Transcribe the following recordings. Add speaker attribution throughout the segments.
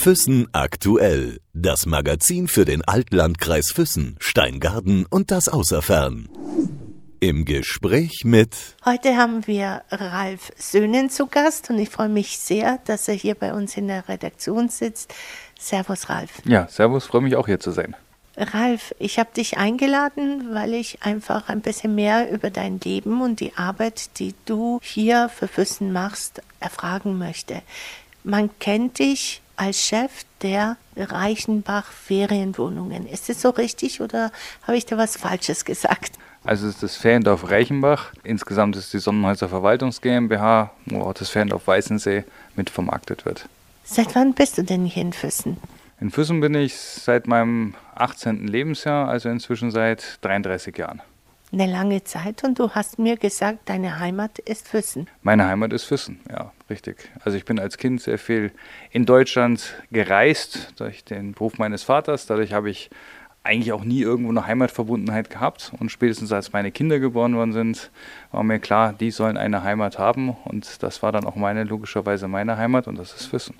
Speaker 1: Füssen aktuell. Das Magazin für den Altlandkreis Füssen, Steingarten und das Außerfern. Im Gespräch mit.
Speaker 2: Heute haben wir Ralf Söhnen zu Gast und ich freue mich sehr, dass er hier bei uns in der Redaktion sitzt. Servus, Ralf.
Speaker 3: Ja, servus, freue mich auch hier zu sein.
Speaker 2: Ralf, ich habe dich eingeladen, weil ich einfach ein bisschen mehr über dein Leben und die Arbeit, die du hier für Füssen machst, erfragen möchte. Man kennt dich als Chef der Reichenbach Ferienwohnungen. Ist es so richtig oder habe ich da was Falsches gesagt?
Speaker 3: Also es ist das Feriendorf Reichenbach. Insgesamt ist die Sonnenhäuser Verwaltungs GmbH, wo auch das Feriendorf Weißensee mit vermarktet wird.
Speaker 2: Seit wann bist du denn hier in Füssen?
Speaker 3: In Füssen bin ich seit meinem 18. Lebensjahr, also inzwischen seit 33 Jahren.
Speaker 2: Eine lange Zeit und du hast mir gesagt, deine Heimat ist Füssen.
Speaker 3: Meine Heimat ist Füssen, ja, richtig. Also ich bin als Kind sehr viel in Deutschland gereist durch den Beruf meines Vaters. Dadurch habe ich eigentlich auch nie irgendwo eine Heimatverbundenheit gehabt. Und spätestens als meine Kinder geboren worden sind, war mir klar, die sollen eine Heimat haben. Und das war dann auch meine, logischerweise meine Heimat und das ist Füssen.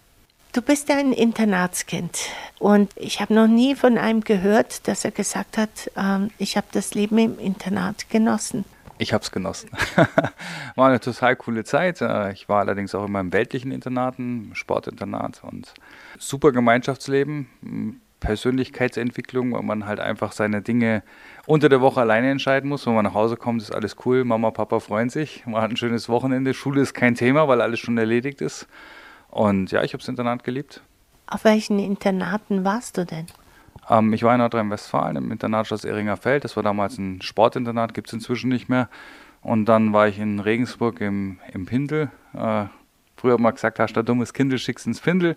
Speaker 2: Du bist ein Internatskind und ich habe noch nie von einem gehört, dass er gesagt hat, ähm, ich habe das Leben im Internat genossen.
Speaker 3: Ich habe es genossen. War eine total coole Zeit. Äh, ich war allerdings auch immer im weltlichen Internaten, Sportinternat und super Gemeinschaftsleben Persönlichkeitsentwicklung, weil man halt einfach seine Dinge unter der Woche alleine entscheiden muss. Wenn man nach Hause kommt, ist alles cool, Mama, Papa freuen sich, man hat ein schönes Wochenende, Schule ist kein Thema, weil alles schon erledigt ist. Und ja, ich habe das Internat geliebt.
Speaker 2: Auf welchen Internaten warst du denn?
Speaker 3: Ähm, ich war in Nordrhein-Westfalen im Internat Schloss Ehringer Feld. Das war damals ein Sportinternat, gibt es inzwischen nicht mehr. Und dann war ich in Regensburg im, im Pindel. Äh, früher mal gesagt, hast du dummes Kind, schickst ins Pindel.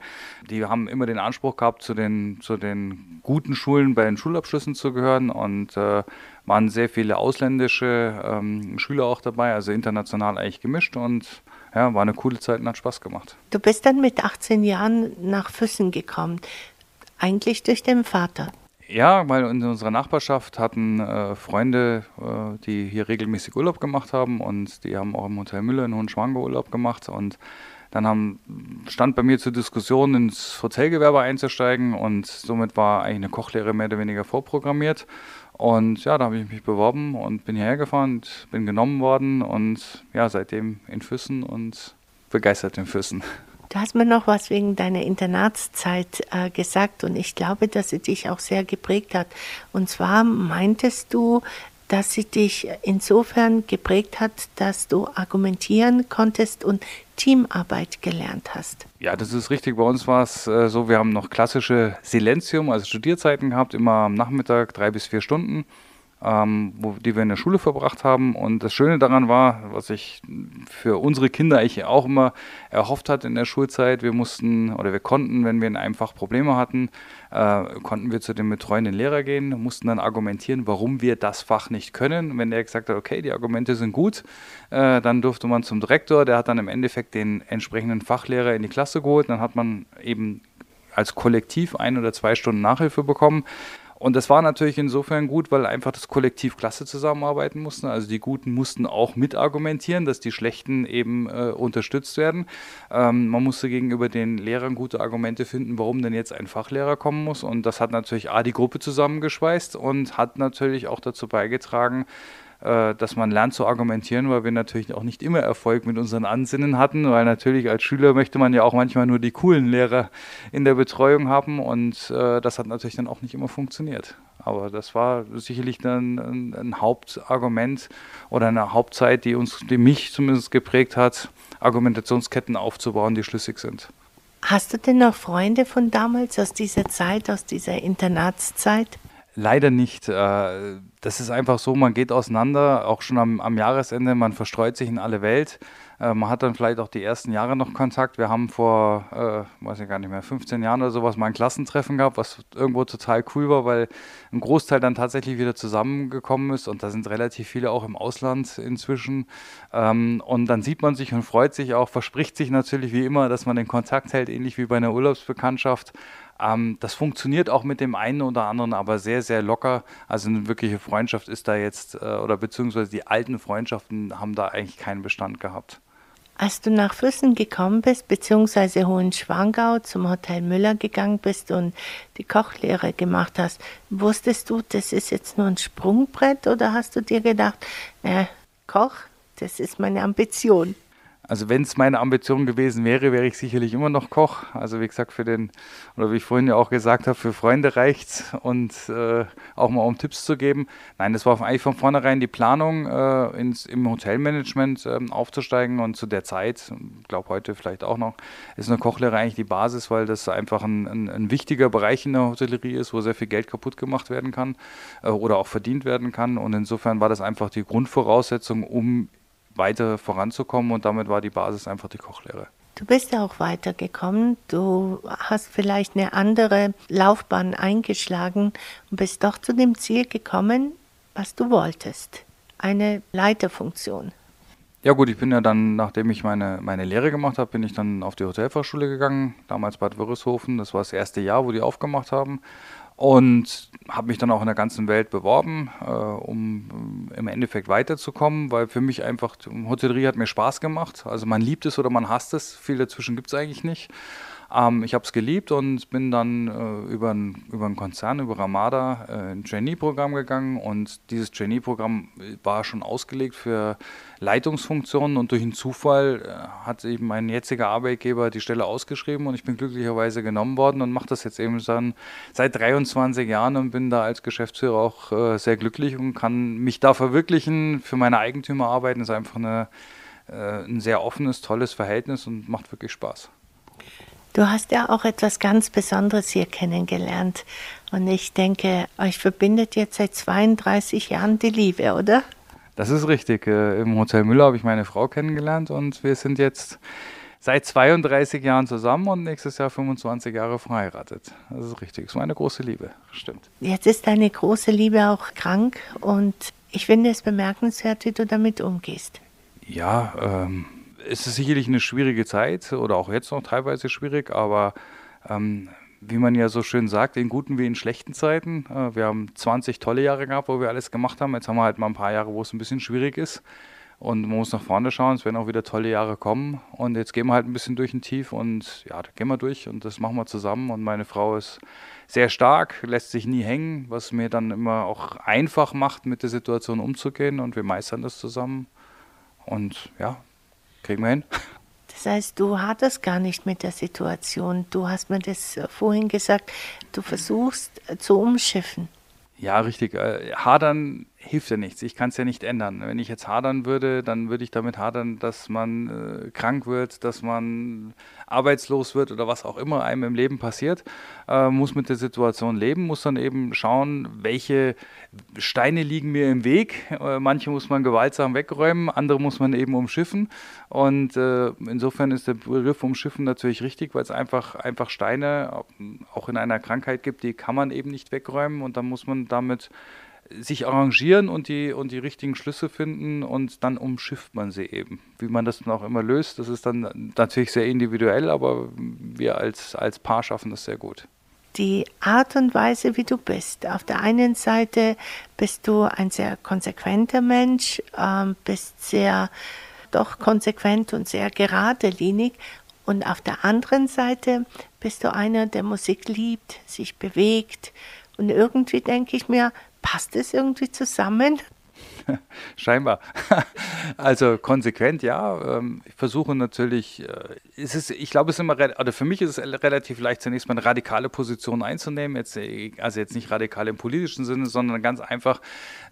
Speaker 3: Die haben immer den Anspruch gehabt, zu den, zu den guten Schulen bei den Schulabschlüssen zu gehören und äh, waren sehr viele ausländische ähm, Schüler auch dabei, also international eigentlich gemischt und ja, war eine coole Zeit und hat Spaß gemacht.
Speaker 2: Du bist dann mit 18 Jahren nach Füssen gekommen, eigentlich durch den Vater.
Speaker 3: Ja, weil in unserer Nachbarschaft hatten äh, Freunde, äh, die hier regelmäßig Urlaub gemacht haben und die haben auch im Hotel Müller in Hohenschwanger Urlaub gemacht und dann haben, stand bei mir zur Diskussion, ins Hotelgewerbe einzusteigen und somit war eigentlich eine Kochlehre mehr oder weniger vorprogrammiert. Und ja, da habe ich mich beworben und bin hierher gefahren, und bin genommen worden und ja, seitdem in Füssen und begeistert in Füssen.
Speaker 2: Du hast mir noch was wegen deiner Internatszeit äh, gesagt und ich glaube, dass sie dich auch sehr geprägt hat. Und zwar meintest du, dass sie dich insofern geprägt hat, dass du argumentieren konntest und Teamarbeit gelernt hast.
Speaker 3: Ja, das ist richtig. Bei uns war es äh, so, wir haben noch klassische Silenzium, also Studierzeiten gehabt, immer am Nachmittag drei bis vier Stunden ähm, wo, die wir in der Schule verbracht haben. Und das Schöne daran war, was ich für unsere Kinder eigentlich auch immer erhofft hatte in der Schulzeit, wir mussten oder wir konnten, wenn wir in einem Fach Probleme hatten, äh, konnten wir zu dem betreuenden Lehrer gehen, mussten dann argumentieren, warum wir das Fach nicht können. Wenn der gesagt hat, okay, die Argumente sind gut, äh, dann durfte man zum Direktor, der hat dann im Endeffekt den entsprechenden Fachlehrer in die Klasse geholt, dann hat man eben als Kollektiv ein oder zwei Stunden Nachhilfe bekommen. Und das war natürlich insofern gut, weil einfach das Kollektiv klasse zusammenarbeiten musste. Also die Guten mussten auch mitargumentieren, dass die Schlechten eben äh, unterstützt werden. Ähm, man musste gegenüber den Lehrern gute Argumente finden, warum denn jetzt ein Fachlehrer kommen muss. Und das hat natürlich A, die Gruppe zusammengeschweißt und hat natürlich auch dazu beigetragen, dass man lernt zu argumentieren, weil wir natürlich auch nicht immer Erfolg mit unseren Ansinnen hatten, weil natürlich als Schüler möchte man ja auch manchmal nur die coolen Lehrer in der Betreuung haben und äh, das hat natürlich dann auch nicht immer funktioniert. Aber das war sicherlich dann ein, ein Hauptargument oder eine Hauptzeit, die uns, die mich zumindest geprägt hat, Argumentationsketten aufzubauen, die schlüssig sind.
Speaker 2: Hast du denn noch Freunde von damals aus dieser Zeit, aus dieser Internatszeit?
Speaker 3: Leider nicht. Äh, das ist einfach so, man geht auseinander, auch schon am, am Jahresende, man verstreut sich in alle Welt. Äh, man hat dann vielleicht auch die ersten Jahre noch Kontakt. Wir haben vor, äh, weiß ich gar nicht mehr, 15 Jahren oder sowas mal ein Klassentreffen gehabt, was irgendwo total cool war, weil ein Großteil dann tatsächlich wieder zusammengekommen ist und da sind relativ viele auch im Ausland inzwischen. Ähm, und dann sieht man sich und freut sich auch, verspricht sich natürlich wie immer, dass man den Kontakt hält, ähnlich wie bei einer Urlaubsbekanntschaft. Ähm, das funktioniert auch mit dem einen oder anderen, aber sehr, sehr locker. Also eine wirkliche Freundschaft ist da jetzt, äh, oder beziehungsweise die alten Freundschaften haben da eigentlich keinen Bestand gehabt.
Speaker 2: Als du nach Füssen gekommen bist, beziehungsweise Hohenschwangau zum Hotel Müller gegangen bist und die Kochlehre gemacht hast, wusstest du, das ist jetzt nur ein Sprungbrett oder hast du dir gedacht, äh, Koch, das ist meine Ambition?
Speaker 3: Also wenn es meine Ambition gewesen wäre, wäre ich sicherlich immer noch Koch. Also wie gesagt, für den, oder wie ich vorhin ja auch gesagt habe, für Freunde reicht es und äh, auch mal um Tipps zu geben. Nein, das war eigentlich von vornherein die Planung, äh, ins, im Hotelmanagement äh, aufzusteigen und zu der Zeit, ich glaube heute vielleicht auch noch, ist eine Kochlehre eigentlich die Basis, weil das einfach ein, ein, ein, wichtiger Bereich in der Hotellerie ist, wo sehr viel Geld kaputt gemacht werden kann äh, oder auch verdient werden kann. Und insofern war das einfach die Grundvoraussetzung, um weiter voranzukommen und damit war die Basis einfach die Kochlehre.
Speaker 2: Du bist ja auch weitergekommen. Du hast vielleicht eine andere Laufbahn eingeschlagen und bist doch zu dem Ziel gekommen, was du wolltest. Eine Leiterfunktion.
Speaker 3: Ja gut, ich bin ja dann, nachdem ich meine, meine Lehre gemacht habe, bin ich dann auf die Hotelfachschule gegangen, damals Bad Wörishofen. Das war das erste Jahr, wo die aufgemacht haben und habe mich dann auch in der ganzen Welt beworben, äh, um im Endeffekt weiterzukommen, weil für mich einfach Hotellerie hat mir Spaß gemacht. Also man liebt es oder man hasst es, viel dazwischen gibt es eigentlich nicht. Ähm, ich habe es geliebt und bin dann äh, über, ein, über einen Konzern, über Ramada, äh, ein Trainee-Programm gegangen und dieses Trainee-Programm war schon ausgelegt für Leitungsfunktionen und durch einen Zufall äh, hat eben mein jetziger Arbeitgeber die Stelle ausgeschrieben und ich bin glücklicherweise genommen worden und mache das jetzt eben dann seit 23 Jahren und bin da als Geschäftsführer auch äh, sehr glücklich und kann mich da verwirklichen, für meine Eigentümer arbeiten, ist einfach eine, äh, ein sehr offenes, tolles Verhältnis und macht wirklich Spaß.
Speaker 2: Du hast ja auch etwas ganz Besonderes hier kennengelernt. Und ich denke, euch verbindet jetzt seit 32 Jahren die Liebe, oder?
Speaker 3: Das ist richtig. Äh, Im Hotel Müller habe ich meine Frau kennengelernt und wir sind jetzt seit 32 Jahren zusammen und nächstes Jahr 25 Jahre verheiratet. Das ist richtig. Das ist meine große Liebe. Stimmt.
Speaker 2: Jetzt ist deine große Liebe auch krank und ich finde es bemerkenswert, wie du damit umgehst.
Speaker 3: Ja, ähm, es ist sicherlich eine schwierige Zeit oder auch jetzt noch teilweise schwierig, aber ähm, wie man ja so schön sagt, in guten wie in schlechten Zeiten. Äh, wir haben 20 tolle Jahre gehabt, wo wir alles gemacht haben. Jetzt haben wir halt mal ein paar Jahre, wo es ein bisschen schwierig ist. Und man muss nach vorne schauen, es werden auch wieder tolle Jahre kommen. Und jetzt gehen wir halt ein bisschen durch ein Tief und ja, da gehen wir durch und das machen wir zusammen. Und meine Frau ist sehr stark, lässt sich nie hängen, was mir dann immer auch einfach macht, mit der Situation umzugehen. Und wir meistern das zusammen. Und ja, Kriegen wir hin.
Speaker 2: Das heißt, du hattest gar nicht mit der Situation. Du hast mir das äh, vorhin gesagt, du versuchst äh, zu umschiffen.
Speaker 3: Ja, richtig. Äh, hadern hilft ja nichts. Ich kann es ja nicht ändern. Wenn ich jetzt hadern würde, dann würde ich damit hadern, dass man äh, krank wird, dass man arbeitslos wird oder was auch immer einem im Leben passiert. Äh, muss mit der Situation leben, muss dann eben schauen, welche Steine liegen mir im Weg. Äh, manche muss man gewaltsam wegräumen, andere muss man eben umschiffen. Und äh, insofern ist der Begriff umschiffen natürlich richtig, weil es einfach, einfach Steine auch in einer Krankheit gibt, die kann man eben nicht wegräumen und dann muss man damit sich arrangieren und die, und die richtigen Schlüsse finden und dann umschifft man sie eben. Wie man das dann auch immer löst, das ist dann natürlich sehr individuell, aber wir als, als Paar schaffen das sehr gut.
Speaker 2: Die Art und Weise, wie du bist. Auf der einen Seite bist du ein sehr konsequenter Mensch, ähm, bist sehr doch konsequent und sehr geradelinig. Und auf der anderen Seite bist du einer, der Musik liebt, sich bewegt. Und irgendwie denke ich mir, Passt es irgendwie zusammen?
Speaker 3: Scheinbar. Also konsequent, ja. Ähm, ich versuche natürlich, äh, ist ich glaube, es ist immer, oder für mich ist es relativ leicht, zunächst mal eine radikale Position einzunehmen. Jetzt, äh, also jetzt nicht radikal im politischen Sinne, sondern ganz einfach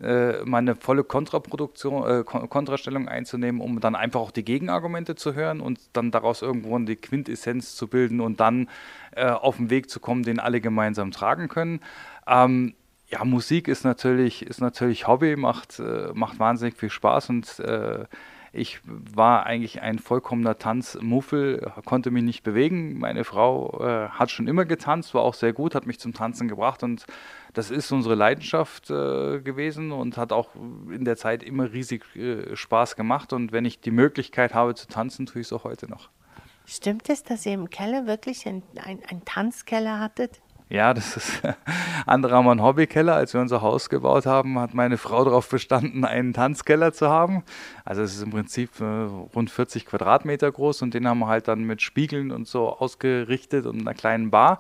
Speaker 3: äh, mal eine volle Kontraproduktion, Kontrastellung einzunehmen, um dann einfach auch die Gegenargumente zu hören und dann daraus irgendwo die Quintessenz zu bilden und dann auf den Weg zu kommen, den alle gemeinsam tragen können. Ähm, ja, Musik ist natürlich, ist natürlich Hobby, macht, äh, macht wahnsinnig viel Spaß und äh, ich war eigentlich ein vollkommener Tanzmuffel, konnte mich nicht bewegen. Meine Frau äh, hat schon immer getanzt, war auch sehr gut, hat mich zum Tanzen gebracht und das ist unsere Leidenschaft äh, gewesen und hat auch in der Zeit immer riesig äh, Spaß gemacht. Und wenn ich die Möglichkeit habe zu tanzen, tue ich es auch heute noch.
Speaker 2: Stimmt es, dass ihr im Keller wirklich einen ein Tanzkeller hattet?
Speaker 3: Ja, das ist andere haben einen Hobbykeller. Als wir unser Haus gebaut haben, hat meine Frau darauf bestanden, einen Tanzkeller zu haben. Also es ist im Prinzip äh, rund 40 Quadratmeter groß und den haben wir halt dann mit Spiegeln und so ausgerichtet und einer kleinen Bar.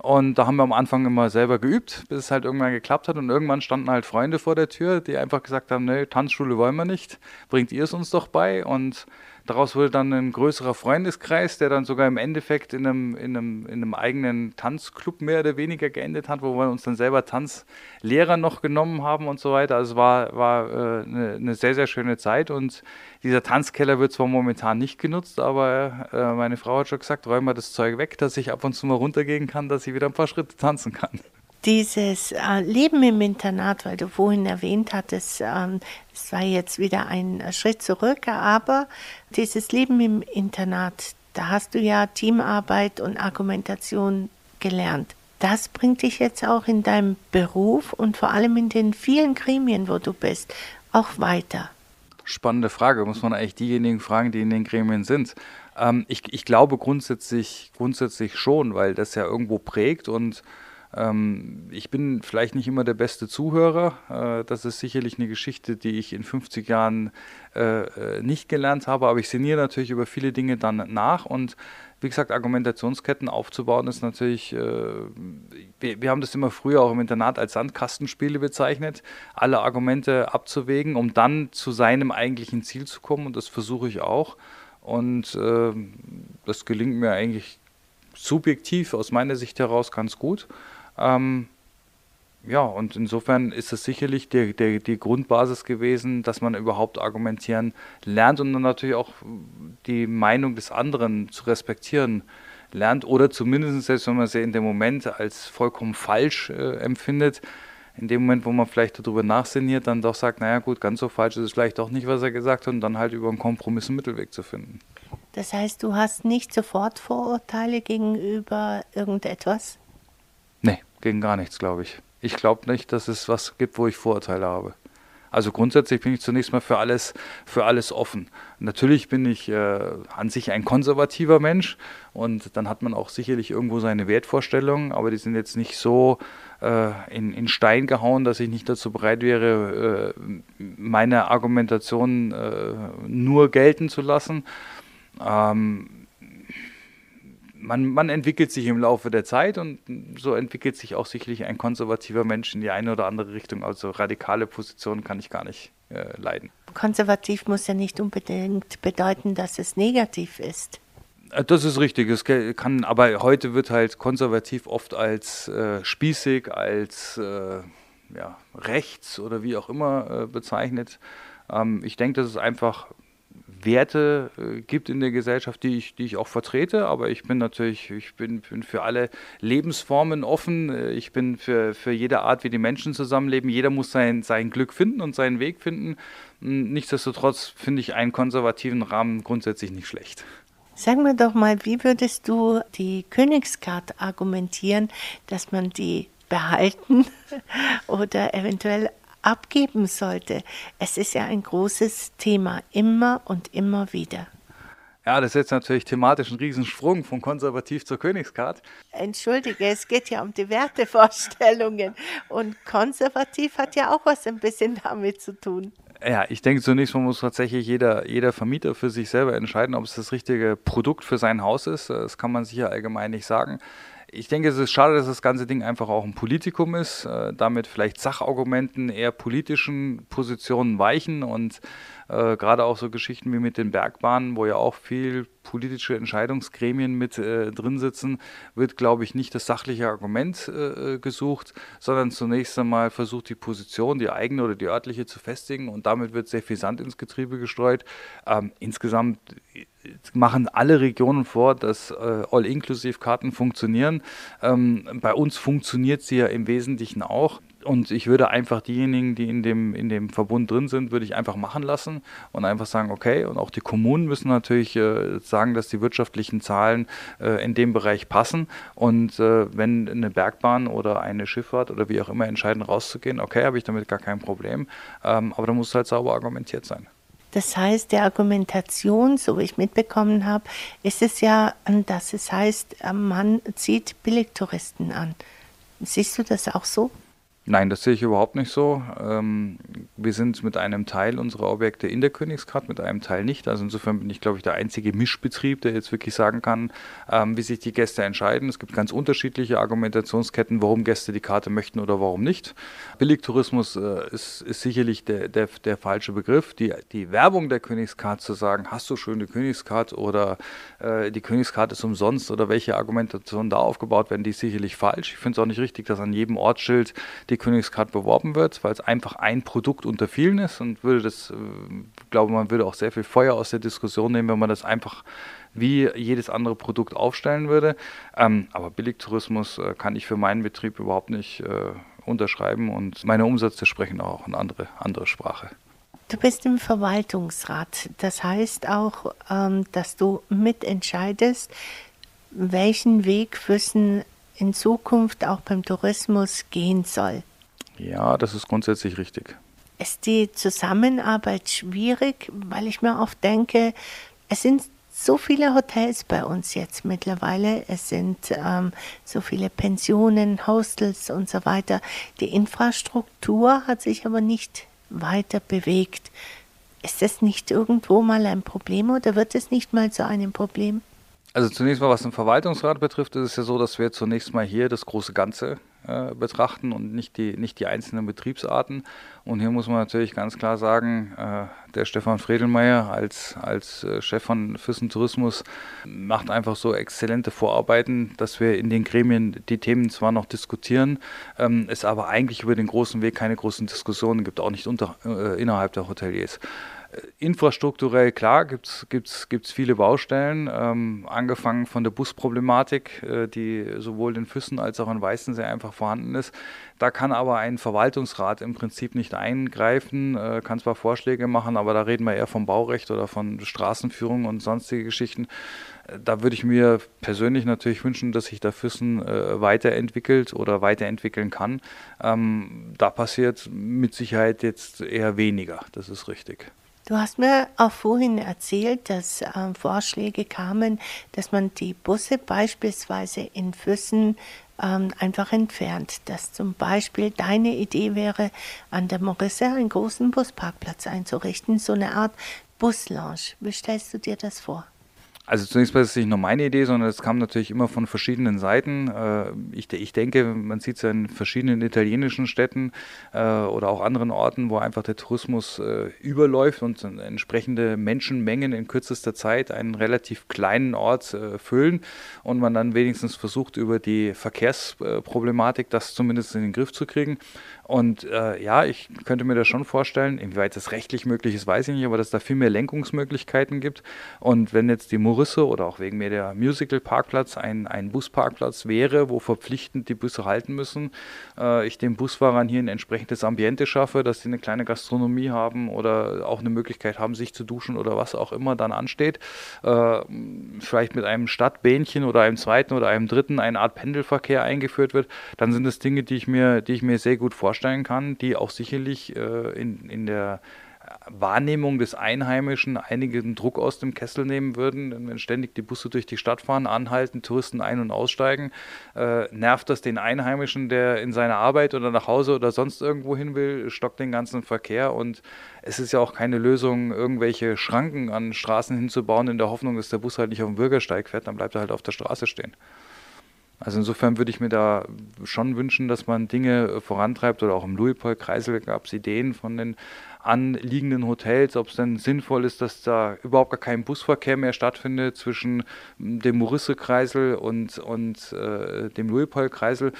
Speaker 3: Und da haben wir am Anfang immer selber geübt, bis es halt irgendwann geklappt hat. Und irgendwann standen halt Freunde vor der Tür, die einfach gesagt haben, nee, Tanzschule wollen wir nicht, bringt ihr es uns doch bei. Und Daraus wurde dann ein größerer Freundeskreis, der dann sogar im Endeffekt in einem, in einem, in einem eigenen Tanzclub mehr oder weniger geendet hat, wo wir uns dann selber Tanzlehrer noch genommen haben und so weiter. Also es war, war äh, eine, eine, sehr, sehr schöne Zeit und dieser Tanzkeller wird zwar momentan nicht genutzt, aber äh, meine Frau hat schon gesagt, räum mal das Zeug weg, dass ich ab und zu mal runtergehen kann, dass ich wieder ein paar Schritte tanzen kann
Speaker 2: dieses äh, Leben im Internat, weil du vorhin erwähnt hattest, ähm, es war jetzt wieder ein Schritt zurück, aber dieses Leben im Internat, da hast du ja Teamarbeit und Argumentation gelernt. Das bringt dich jetzt auch in deinem Beruf und vor allem in den vielen Gremien, wo du bist, auch weiter.
Speaker 3: Spannende Frage, muss man eigentlich diejenigen fragen, die in den Gremien sind. Ähm, ich, ich glaube grundsätzlich, grundsätzlich schon, weil das ja irgendwo prägt und ähm, ich bin vielleicht nicht immer der beste Zuhörer. Äh, das ist sicherlich eine Geschichte, die ich in 50 Jahren äh, äh, nicht gelernt habe, aber ich sinniere natürlich über viele Dinge dann nach und wie gesagt, Argumentationsketten aufzubauen ist natürlich, äh, wir, wir, haben das immer früher auch im Internat als Sandkastenspiele bezeichnet, alle Argumente abzuwägen, um dann zu seinem eigentlichen Ziel zu kommen und das versuche ich auch und äh, das gelingt mir eigentlich subjektiv aus meiner Sicht heraus ganz gut. Ähm, ja, und insofern ist es sicherlich die, die, die, Grundbasis gewesen, dass man überhaupt argumentieren lernt und dann natürlich auch die Meinung des anderen zu respektieren lernt oder zumindest, selbst wenn man sie in dem Moment als vollkommen falsch äh, empfindet, in dem Moment, wo man vielleicht darüber nachsinniert, dann doch sagt, naja gut, ganz so falsch ist es vielleicht doch nicht, was er gesagt hat und dann halt über einen Kompromiss einen Mittelweg zu finden.
Speaker 2: Das heißt, du hast nicht sofort Vorurteile gegenüber irgendetwas?
Speaker 3: Gegen gar nichts, glaube ich. Ich glaube nicht, dass es was gibt, wo ich Vorurteile habe. Also grundsätzlich bin ich zunächst mal für alles, für alles offen. Natürlich bin ich äh, an sich ein konservativer Mensch und dann hat man auch sicherlich irgendwo seine Wertvorstellungen, aber die sind jetzt nicht so äh, in, in Stein gehauen, dass ich nicht dazu bereit wäre, äh, meine Argumentation äh, nur gelten zu lassen. Ähm, man, man, entwickelt sich im Laufe der Zeit und so entwickelt sich auch sicherlich ein konservativer Mensch in die eine oder andere Richtung. Also radikale Positionen kann ich gar nicht äh, leiden.
Speaker 2: Konservativ muss ja nicht unbedingt bedeuten, dass es negativ ist.
Speaker 3: Äh, das ist richtig. Es kann, aber heute wird halt konservativ oft als äh, spießig, als äh, ja, rechts oder wie auch immer äh, bezeichnet. Ähm, ich denke, das ist einfach Werte äh, gibt in der Gesellschaft, die ich, die ich auch vertrete, aber ich bin natürlich, ich bin, bin für alle Lebensformen offen, äh, ich bin für, für jede Art, wie die Menschen zusammenleben. Jeder muss sein, sein Glück finden und seinen Weg finden. Hm, nichtsdestotrotz finde ich einen konservativen Rahmen grundsätzlich nicht schlecht.
Speaker 2: Sag mir doch mal, wie würdest du die Königskarte argumentieren, dass man die behalten oder eventuell abgeben sollte. Es ist ja ein großes Thema, immer und immer wieder.
Speaker 3: Ja, das ist jetzt natürlich thematisch ein Riesensprung von konservativ zur Königskarte.
Speaker 2: Entschuldige, es geht ja um die Wertevorstellungen. Und konservativ hat ja auch was ein bisschen damit zu tun.
Speaker 3: Ja, ich denke zunächst mal muss tatsächlich jeder, jeder Vermieter für sich selber entscheiden, ob es das richtige Produkt für sein Haus ist. Das kann man sicher allgemein nicht sagen ich denke, es ist schade, dass das ganze Ding einfach auch ein Politikum ist, äh, damit vielleicht Sachargumenten eher politischen Positionen weichen und äh, gerade auch so Geschichten wie mit den Bergbahnen, wo ja auch viel politische Entscheidungsgremien mit äh, drin sitzen, wird, glaube ich, nicht das sachliche Argument äh, äh, gesucht, sondern zunächst einmal versucht, die Position, die eigene oder die örtliche zu festigen und damit wird sehr viel Sand ins Getriebe gestreut. Ähm, insgesamt machen alle Regionen vor, dass äh, All-Inclusive-Karten funktionieren. Ähm, bei uns funktioniert sie ja im Wesentlichen auch. Und ich würde einfach diejenigen, die in dem, in dem Verbund drin sind, würde ich einfach machen lassen und einfach sagen, okay, und auch die Kommunen müssen natürlich äh, sagen, dass die wirtschaftlichen Zahlen äh, in dem Bereich passen. Und äh, wenn eine Bergbahn oder eine Schifffahrt oder wie auch immer entscheiden, rauszugehen, okay, habe ich damit gar kein Problem. Ähm, aber da muss halt sauber argumentiert sein.
Speaker 2: Das heißt, der Argumentation, so wie ich mitbekommen habe, ist es ja, dass es heißt, man zieht Billigtouristen an. Siehst du das auch so?
Speaker 3: Nein, das sehe ich überhaupt nicht so. Ähm, wir sind mit einem Teil unserer Objekte in der Königsgrad, mit einem Teil nicht. Also insofern bin ich, glaube ich, der einzige Mischbetrieb, der jetzt wirklich sagen kann, ähm, wie sich die Gäste entscheiden. Es gibt ganz unterschiedliche Argumentationsketten, warum Gäste die Karte möchten oder warum nicht. Billigtourismus äh, ist, ist sicherlich der, der, der falsche Begriff. Die, die Werbung der Königscard zu sagen, hast du schöne Königscard oder äh, die Königscard ist umsonst oder welche Argumentationen da aufgebaut werden, die ist sicherlich falsch. Ich finde es auch nicht richtig, dass an jedem Ortsschild die Königscard beworben wird, weil es einfach ein Produkt unter vielen ist und würde das, äh, glaube man würde auch sehr viel Feuer aus der Diskussion nehmen, wenn man das einfach wie jedes andere Produkt aufstellen würde. Ähm, aber Billigtourismus äh, kann ich für meinen Betrieb überhaupt nicht äh, unterschreiben und meine Umsätze sprechen auch eine andere, andere Sprache.
Speaker 2: Du bist im Verwaltungsrat. Das heißt auch, ähm, dass du mitentscheidest, welchen Weg Füssen in Zukunft auch beim Tourismus gehen soll.
Speaker 3: Ja, das ist grundsätzlich richtig.
Speaker 2: Ist die Zusammenarbeit schwierig, weil ich mir oft denke, es sind so viele Hotels bei uns jetzt mittlerweile. Es sind ähm, so viele Pensionen, Hostels und so weiter. Die Infrastruktur hat sich aber nicht weiter bewegt. Ist das nicht irgendwo mal ein Problem oder wird es nicht mal zu einem Problem?
Speaker 3: Also zunächst mal, was den Verwaltungsrat betrifft, ist es ja so, dass wir zunächst mal hier das große Ganze äh, betrachten und nicht die, nicht die einzelnen Betriebsarten. Und hier muss man natürlich ganz klar sagen, äh, der Stefan Fredelmeier als, als äh, Chef von Füssen Tourismus macht einfach so exzellente Vorarbeiten, dass wir in den Gremien die Themen zwar noch diskutieren, ähm, es aber eigentlich über den großen Weg keine großen Diskussionen gibt, auch nicht unter, äh, innerhalb der Hoteliers. Infrastrukturell, klar, gibt es viele Baustellen, ähm, angefangen von der Busproblematik, äh, die sowohl in Füssen als auch in Weißensee einfach vorhanden ist. Da kann aber ein Verwaltungsrat im Prinzip nicht eingreifen, äh, kann zwar Vorschläge machen, aber da reden wir eher vom Baurecht oder von Straßenführung und sonstige Geschichten. Äh, da würde ich mir persönlich natürlich wünschen, dass sich da Füssen äh, weiterentwickelt oder weiterentwickeln kann. Ähm, da passiert mit Sicherheit jetzt eher weniger, das ist richtig.
Speaker 2: Du hast mir auch vorhin erzählt, dass äh, Vorschläge kamen, dass man die Busse beispielsweise in Füssen ähm, einfach entfernt. Dass zum Beispiel deine Idee wäre, an der Morisse einen großen Busparkplatz einzurichten, so eine Art Buslounge. Wie stellst du dir das vor?
Speaker 3: Also zunächst mal ist es nicht nur meine Idee, sondern es kam natürlich immer von verschiedenen Seiten. Äh, ich, ich denke, man sieht es ja in verschiedenen italienischen Städten äh, oder auch anderen Orten, wo einfach der Tourismus äh, überläuft und entsprechende Menschenmengen in kürzester Zeit einen relativ kleinen Ort füllen und man dann wenigstens versucht, über die Verkehrsproblematik das zumindest in den Griff zu kriegen. Und äh, ja, ich könnte mir das schon vorstellen, inwieweit das rechtlich möglich ist, weiß ich nicht, aber dass da viel mehr Lenkungsmöglichkeiten gibt. Und wenn jetzt die Murisse oder auch wegen mir der Musical-Parkplatz ein, ein Busparkplatz wäre, wo verpflichtend die Busse halten müssen, äh, ich den Busfahrern hier ein entsprechendes Ambiente schaffe, dass sie eine kleine Gastronomie haben oder auch eine Möglichkeit haben, sich zu duschen oder was auch immer dann ansteht, äh, vielleicht mit einem Stadtbähnchen oder einem zweiten oder einem dritten eine Art Pendelverkehr eingeführt wird, dann sind das Dinge, die ich mir, die ich mir sehr gut vorstelle vorstellen kann, die auch sicherlich äh, in, in der Wahrnehmung des Einheimischen einigen Druck aus dem Kessel nehmen würden. Wenn ständig die Busse durch die Stadt fahren, anhalten, Touristen ein- und aussteigen, äh, nervt das den Einheimischen, der in seine Arbeit oder nach Hause oder sonst irgendwo hin will, stockt den ganzen Verkehr. Und es ist ja auch keine Lösung, irgendwelche Schranken an Straßen hinzubauen, in der Hoffnung, dass der Bus halt nicht auf dem Bürgersteig fährt, dann bleibt er halt auf der Straße stehen. Also insofern würde ich mir da schon wünschen, dass man Dinge vorantreibt oder auch im Louis-Paul-Kreisel gab es Ideen von den anliegenden Hotels, ob es denn sinnvoll ist, dass da überhaupt gar kein Busverkehr mehr stattfindet zwischen dem Morisse-Kreisel und, und äh, dem Louis-Paul-Kreisel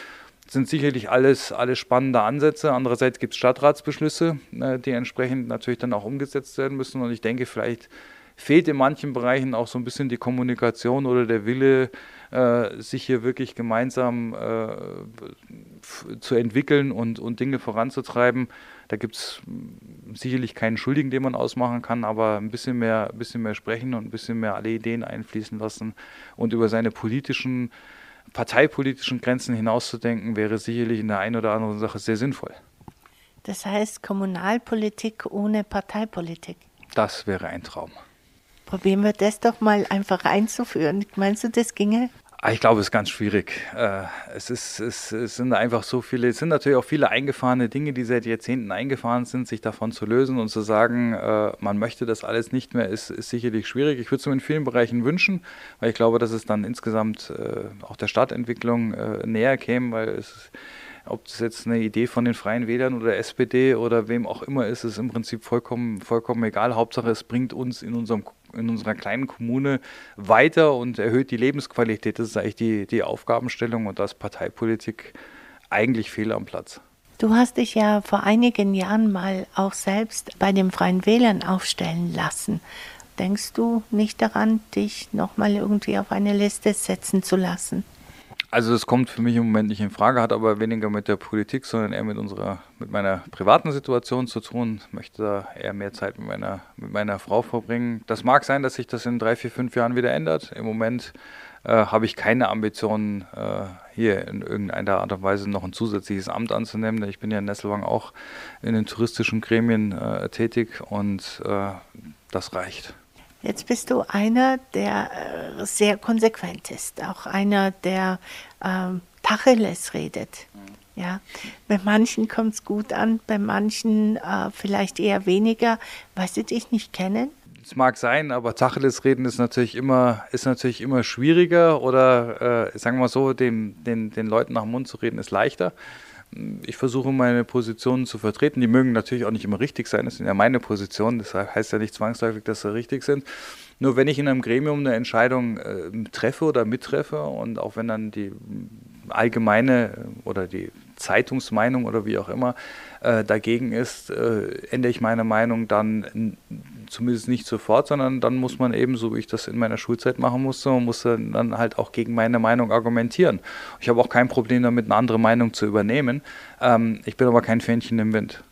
Speaker 3: sind sicherlich alles, alles spannende Ansätze. Andererseits gibt es Stadtratsbeschlüsse, äh, die entsprechend natürlich dann auch umgesetzt werden müssen. Und ich denke, vielleicht fehlt in manchen Bereichen auch so ein bisschen die Kommunikation oder der Wille, äh, sich hier wirklich gemeinsam äh, zu entwickeln und, und Dinge voranzutreiben. Da gibt es sicherlich keinen Schuldigen, den man ausmachen kann, aber ein bisschen mehr, ein bisschen mehr sprechen und ein bisschen mehr alle Ideen einfließen lassen und über seine politischen, parteipolitischen Grenzen hinauszudenken, wäre sicherlich in der einen oder anderen Sache sehr sinnvoll.
Speaker 2: Das heißt Kommunalpolitik ohne Parteipolitik.
Speaker 3: Das wäre ein Traum.
Speaker 2: Probieren wir das doch mal einfach einzuführen. Meinst du, das ginge?
Speaker 3: Ah, ich glaube, es ist ganz schwierig. Äh, es, ist, es, es, sind einfach so viele, es sind natürlich auch viele eingefahrene Dinge, die seit Jahrzehnten eingefahren sind, sich davon zu lösen und zu sagen, äh, man möchte das alles nicht mehr, ist, ist sicherlich schwierig. Ich würde es mir in vielen Bereichen wünschen, weil ich glaube, dass es dann insgesamt äh, auch der Stadtentwicklung näher käme, weil es ob das jetzt eine Idee von den Freien Wählern oder SPD oder wem auch immer ist, ist im Prinzip vollkommen, vollkommen egal. Hauptsache, es bringt uns in unserem in unserer kleinen Kommune weiter und erhöht die Lebensqualität. Das ist eigentlich die, die Aufgabenstellung und da ist Parteipolitik eigentlich fehl am Platz.
Speaker 2: Du hast dich ja vor einigen Jahren mal auch selbst bei den Freien Wählern aufstellen lassen. Denkst du nicht daran, dich nochmal irgendwie auf eine Liste setzen zu lassen?
Speaker 3: Also das kommt für mich im Moment nicht in Frage, hat aber weniger mit der Politik, sondern eher mit unserer, mit meiner privaten Situation zu tun. Ich möchte da eher mehr Zeit mit meiner, mit meiner Frau verbringen. Das mag sein, dass sich das in drei, vier, fünf Jahren wieder ändert. Im Moment äh, habe ich keine Ambitionen, äh, hier in irgendeiner Art und Weise noch ein zusätzliches Amt anzunehmen. Ich bin ja in Nesselwang auch in den touristischen Gremien äh, tätig und äh, das reicht.
Speaker 2: Jetzt bist du einer, der äh, sehr konsequent ist, auch einer, der ähm, Tacheles redet. Mhm. Ja, bei manchen kommt es gut an, bei manchen äh, vielleicht eher weniger, weil sie dich nicht kennen.
Speaker 3: Es mag sein, aber Tacheles reden ist natürlich immer, ist natürlich immer schwieriger oder äh, sagen wir mal so, dem, den, den Leuten nach dem Mund zu reden ist leichter ich versuche meine Positionen zu vertreten. Die mögen natürlich auch nicht immer richtig sein, das sind ja meine Positionen, das heißt ja nicht zwangsläufig, dass sie richtig sind. Nur wenn ich in einem Gremium eine Entscheidung äh, treffe oder mittreffe und auch wenn dann die allgemeine oder die Zeitungsmeinung oder wie auch immer äh, dagegen ist, äh, ändere ich meine Meinung dann zumindest nicht sofort, sondern dann muss man eben, so wie ich das in meiner Schulzeit machen musste, man muss dann halt auch gegen meine Meinung argumentieren. Ich habe auch kein Problem damit, eine andere Meinung zu übernehmen. Ähm, ich bin aber kein Fähnchen im Wind.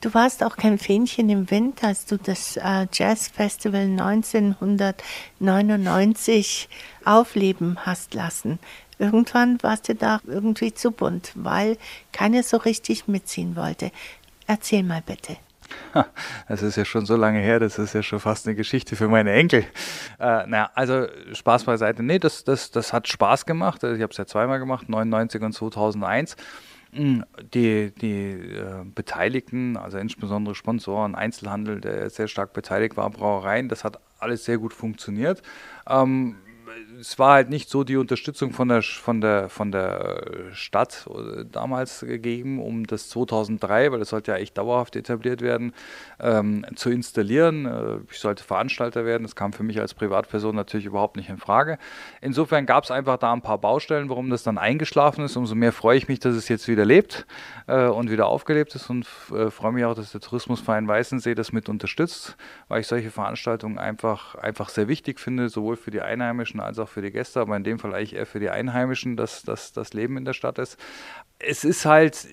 Speaker 2: Du warst auch kein Fähnchen im Wind, als du das äh, Jazz Festival 1999 aufleben hast lassen. Irgendwann warst du da irgendwie zu bunt, weil keiner so richtig mitziehen wollte. Erzähl mal bitte.
Speaker 3: Das ist ja schon so lange her, das ist ja schon fast eine Geschichte für meine Enkel. Äh, naja, also Spaß beiseite. Nee, das, das, das hat Spaß gemacht. Also ich habe es ja zweimal gemacht, 99 und 2001. Hm, die, die äh, Beteiligten, also insbesondere Sponsoren, Einzelhandel, der sehr stark beteiligt war, Brauereien, das hat alles sehr gut funktioniert. Ähm, es war halt nicht so die Unterstützung von der, von der, von der Stadt äh, damals gegeben, um das 2003, weil das sollte ja echt dauerhaft etabliert werden, ähm, zu installieren. Äh, ich sollte Veranstalter werden. Das kam für mich als Privatperson natürlich überhaupt nicht in Frage. Insofern gab es einfach da ein paar Baustellen, warum das dann eingeschlafen ist. Umso mehr freue ich mich, dass es jetzt wieder lebt äh, und wieder aufgelebt ist und äh, freue mich auch, dass der Tourismusverein Weißensee das mit unterstützt, weil ich solche Veranstaltungen einfach, einfach sehr wichtig finde, sowohl für die Einheimischen als auch für die Gäste, aber in dem Fall eigentlich eher für die Einheimischen, dass, dass das Leben in der Stadt ist. Es ist halt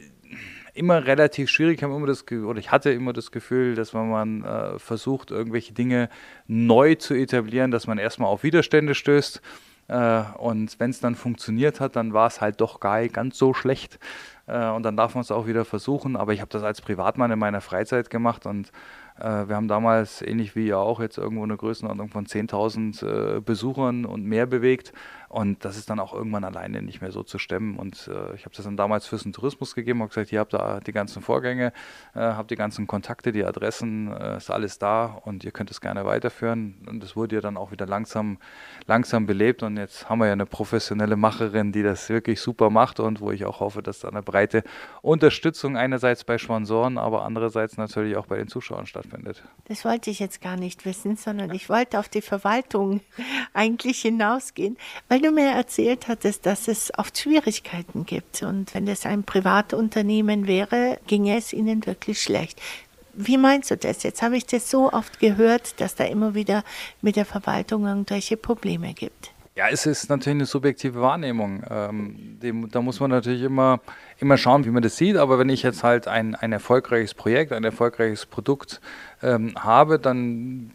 Speaker 3: immer relativ schwierig. Ich immer das oder ich hatte immer das Gefühl, dass wenn man äh, versucht, irgendwelche Dinge neu zu etablieren, dass man erstmal auf Widerstände stößt. Äh, und wenn es dann funktioniert hat, dann war es halt doch gar nicht ganz so schlecht. Äh, und dann darf man es auch wieder versuchen. Aber ich habe das als Privatmann in meiner Freizeit gemacht und wir haben damals, ähnlich wie ihr auch, jetzt irgendwo eine Größenordnung von 10.000 äh, Besuchern und mehr bewegt. Und das ist dann auch irgendwann alleine nicht mehr so zu stemmen. Und äh, ich habe das dann damals fürs Tourismus gegeben und gesagt, hier habt ihr die ganzen Vorgänge, äh, habt die ganzen Kontakte, die Adressen, äh, ist alles da und ihr könnt es gerne weiterführen. Und das wurde ja dann auch wieder langsam, langsam belebt. Und jetzt haben wir ja eine professionelle Macherin, die das wirklich super macht und wo ich auch hoffe, dass da eine breite Unterstützung einerseits bei Sponsoren, aber andererseits natürlich auch bei den Zuschauern stattfindet.
Speaker 2: Das wollte ich jetzt gar nicht wissen, sondern ich wollte auf die Verwaltung eigentlich hinausgehen, weil du mir erzählt hattest, dass es oft Schwierigkeiten gibt. Und wenn es ein Privatunternehmen wäre, ginge es ihnen wirklich schlecht. Wie meinst du das? Jetzt habe ich das so oft gehört, dass da immer wieder mit der Verwaltung irgendwelche Probleme gibt.
Speaker 3: Ja, es ist natürlich eine subjektive Wahrnehmung. Ähm, dem, da muss man natürlich immer, immer schauen, wie man das sieht. Aber wenn ich jetzt halt ein, ein erfolgreiches Projekt, ein erfolgreiches Produkt ähm, habe, dann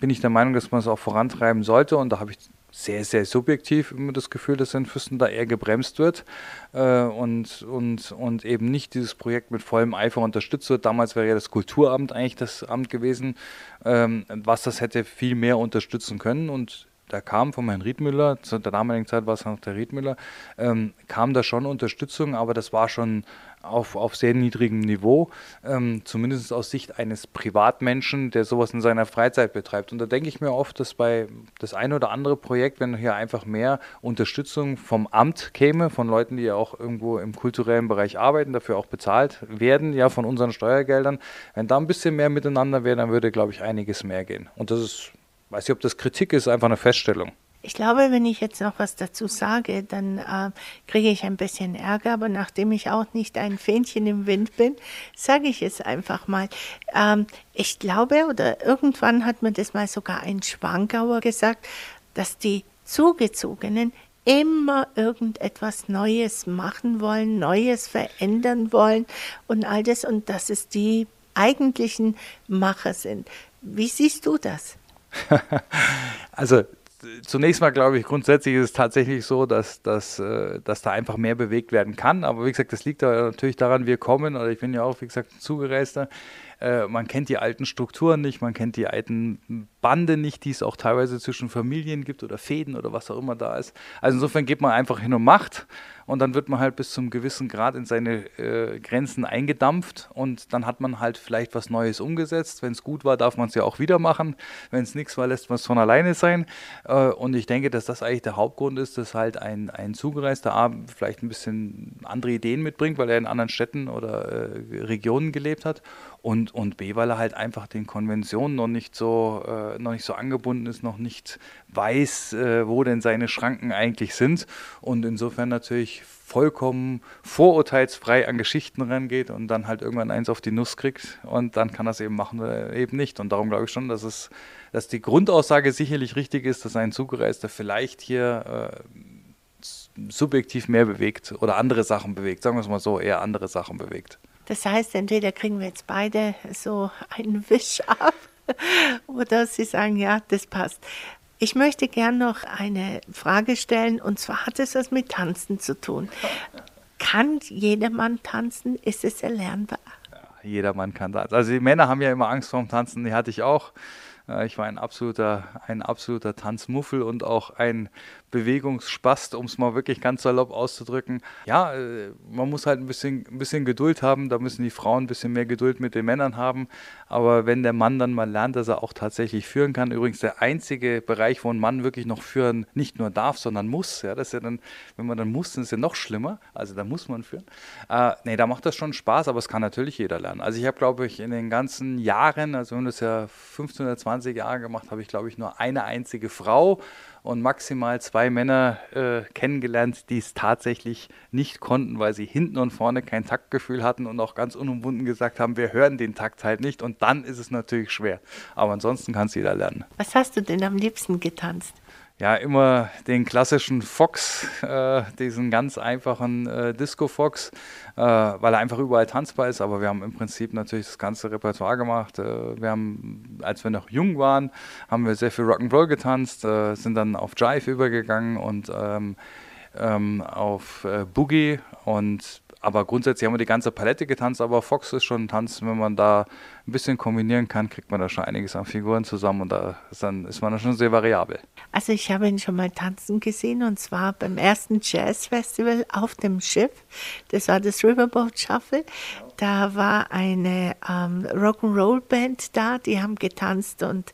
Speaker 3: bin ich der Meinung, dass man es auch vorantreiben sollte. Und da habe ich sehr, sehr subjektiv immer das Gefühl, dass in Füssen da eher gebremst wird äh, und, und, und eben nicht dieses Projekt mit vollem Eifer unterstützt wird. Damals wäre ja das Kulturamt eigentlich das Amt gewesen, ähm, was das hätte viel mehr unterstützen können und da kam von Herrn Riedmüller, zu der damaligen Zeit war es noch der Riedmüller, ähm, kam da schon Unterstützung, aber das war schon auf, auf sehr niedrigem Niveau, ähm, zumindest aus Sicht eines Privatmenschen, der sowas in seiner Freizeit betreibt. Und da denke ich mir oft, dass bei das ein oder andere Projekt, wenn hier einfach mehr Unterstützung vom Amt käme, von Leuten, die ja auch irgendwo im kulturellen Bereich arbeiten, dafür auch bezahlt werden, ja von unseren Steuergeldern, wenn da ein bisschen mehr miteinander wäre, dann würde, glaube ich, einiges mehr gehen. Und das ist, weiß ich, ob das Kritik ist, einfach eine Feststellung.
Speaker 2: Ich glaube, wenn ich jetzt noch was dazu sage, dann äh, kriege ich ein bisschen Ärger, aber nachdem ich auch nicht ein Fähnchen im Wind bin, sage ich es einfach mal. Ähm, ich glaube, oder irgendwann hat mir das mal sogar ein Schwankauer gesagt, dass die Zugezogenen immer irgendetwas Neues machen wollen, Neues verändern wollen und all das und dass es die eigentlichen Macher sind. Wie siehst du das?
Speaker 3: also zunächst mal glaube ich, grundsätzlich ist es tatsächlich so, dass, dass, äh, dass da einfach mehr bewegt werden kann. Aber wie gesagt, das liegt natürlich daran, wir kommen, oder ich bin ja auch, wie gesagt, ein Zugereister. Äh, man kennt die alten Strukturen nicht, man kennt die alten Bande nicht, die es auch teilweise zwischen Familien gibt oder Fäden oder was auch immer da ist. Also insofern geht man einfach hin und macht und dann wird man halt bis zum gewissen Grad in seine äh, Grenzen eingedampft und dann hat man halt vielleicht was Neues umgesetzt. Wenn es gut war, darf man es ja auch wieder machen. Wenn es nichts war, lässt man es von alleine sein. Äh, und ich denke, dass das eigentlich der Hauptgrund ist, dass halt ein, ein Zugereister A vielleicht ein bisschen andere Ideen mitbringt, weil er in anderen Städten oder äh, Regionen gelebt hat und, und B, weil er halt einfach den Konventionen noch nicht so, äh, noch nicht so angebunden ist, noch nicht weiß, äh, wo denn seine Schranken eigentlich sind und insofern natürlich vollkommen vorurteilsfrei an Geschichten rangeht und dann halt irgendwann eins auf die Nuss kriegt und dann kann er es eben machen oder eben nicht. Und darum glaube ich schon, dass es, dass die Grundaussage sicherlich richtig ist, dass ein Zugereister vielleicht hier äh, subjektiv mehr bewegt oder andere Sachen bewegt, sagen wir es mal so, eher andere Sachen bewegt.
Speaker 2: Das heißt, entweder kriegen wir jetzt beide so einen Wisch ab oder Sie sagen, ja, das passt. Ich möchte gern noch eine Frage stellen und zwar hat es was mit Tanzen zu tun. Kann jedermann tanzen? Ist es erlernbar?
Speaker 3: Ja, jedermann kann tanzen. Also die Männer haben ja immer Angst vorm Tanzen, die hatte ich auch. Äh, ich war ein absoluter, ein absoluter Tanzmuffel und auch ein Bewegungsspast, um es mal wirklich ganz salopp auszudrücken. Ja, äh, man muss halt ein bisschen, ein bisschen Geduld haben, da müssen die Frauen ein bisschen mehr Geduld mit den Männern haben. Aber wenn der Mann dann mal lernt, dass er auch tatsächlich führen kann, übrigens der einzige Bereich, wo ein Mann wirklich noch führen nicht nur darf, sondern muss, ja, das ist ja dann, wenn man dann muss, dann ist es ja noch schlimmer, also da muss man führen. Äh, nee, da macht das schon Spaß, aber es kann natürlich jeder lernen. Also ich habe, glaube ich, in den ganzen Jahren, also wir haben das ja 15 oder 20 Jahre gemacht, habe ich, glaube ich, nur eine einzige Frau und maximal zwei Männer äh, kennengelernt, die es tatsächlich nicht konnten, weil sie hinten und vorne kein Taktgefühl hatten und auch ganz unumwunden gesagt haben, wir hören den Takt halt nicht und dann ist es natürlich schwer. Aber ansonsten kann es jeder lernen.
Speaker 2: Was hast du denn am liebsten getanzt?
Speaker 3: Ja, immer den klassischen Fox, äh, diesen ganz einfachen äh, Disco-Fox, äh, weil er einfach überall tanzbar ist. Aber wir haben im Prinzip natürlich das ganze Repertoire gemacht. Äh, wir haben, als wir noch jung waren, haben wir sehr viel Rock'n'Roll getanzt, äh, sind dann auf Jive übergegangen und ähm, ähm, auf äh, Boogie und aber grundsätzlich haben wir die ganze Palette getanzt, aber Fox ist schon ein Tanz, wenn man da ein bisschen kombinieren kann, kriegt man da schon einiges an Figuren zusammen und da ist, dann, ist man da schon sehr variabel.
Speaker 2: Also ich habe ihn schon mal tanzen gesehen und zwar beim ersten Jazz Festival auf dem Schiff. Das war das Riverboat Shuffle. Da war eine ähm, Rock'n'Roll-Band da, die haben getanzt und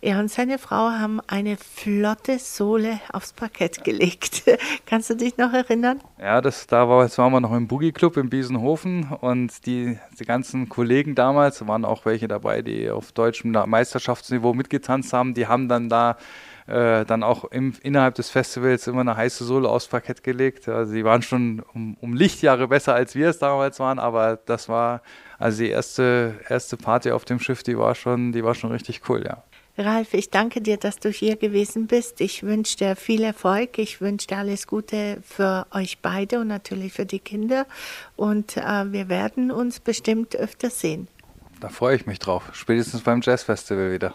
Speaker 2: er und seine Frau haben eine flotte Sohle aufs Parkett gelegt. Kannst du dich noch erinnern?
Speaker 3: Ja, das, da war, jetzt waren wir noch im Boogie Club in Biesenhofen und die, die ganzen Kollegen damals, waren auch welche dabei, die auf deutschem Meisterschaftsniveau mitgetanzt haben, die haben dann da äh, dann auch im, innerhalb des Festivals immer eine heiße Sohle aufs Parkett gelegt. Also sie waren schon um, um Lichtjahre besser, als wir es damals waren, aber das war, also die erste, erste Party auf dem Schiff, die war schon, die war schon richtig cool, ja.
Speaker 2: Ralf, ich danke dir, dass du hier gewesen bist. Ich wünsche dir viel Erfolg. Ich wünsche dir alles Gute für euch beide und natürlich für die Kinder. Und äh, wir werden uns bestimmt öfter sehen.
Speaker 3: Da freue ich mich drauf. Spätestens beim Jazzfestival wieder.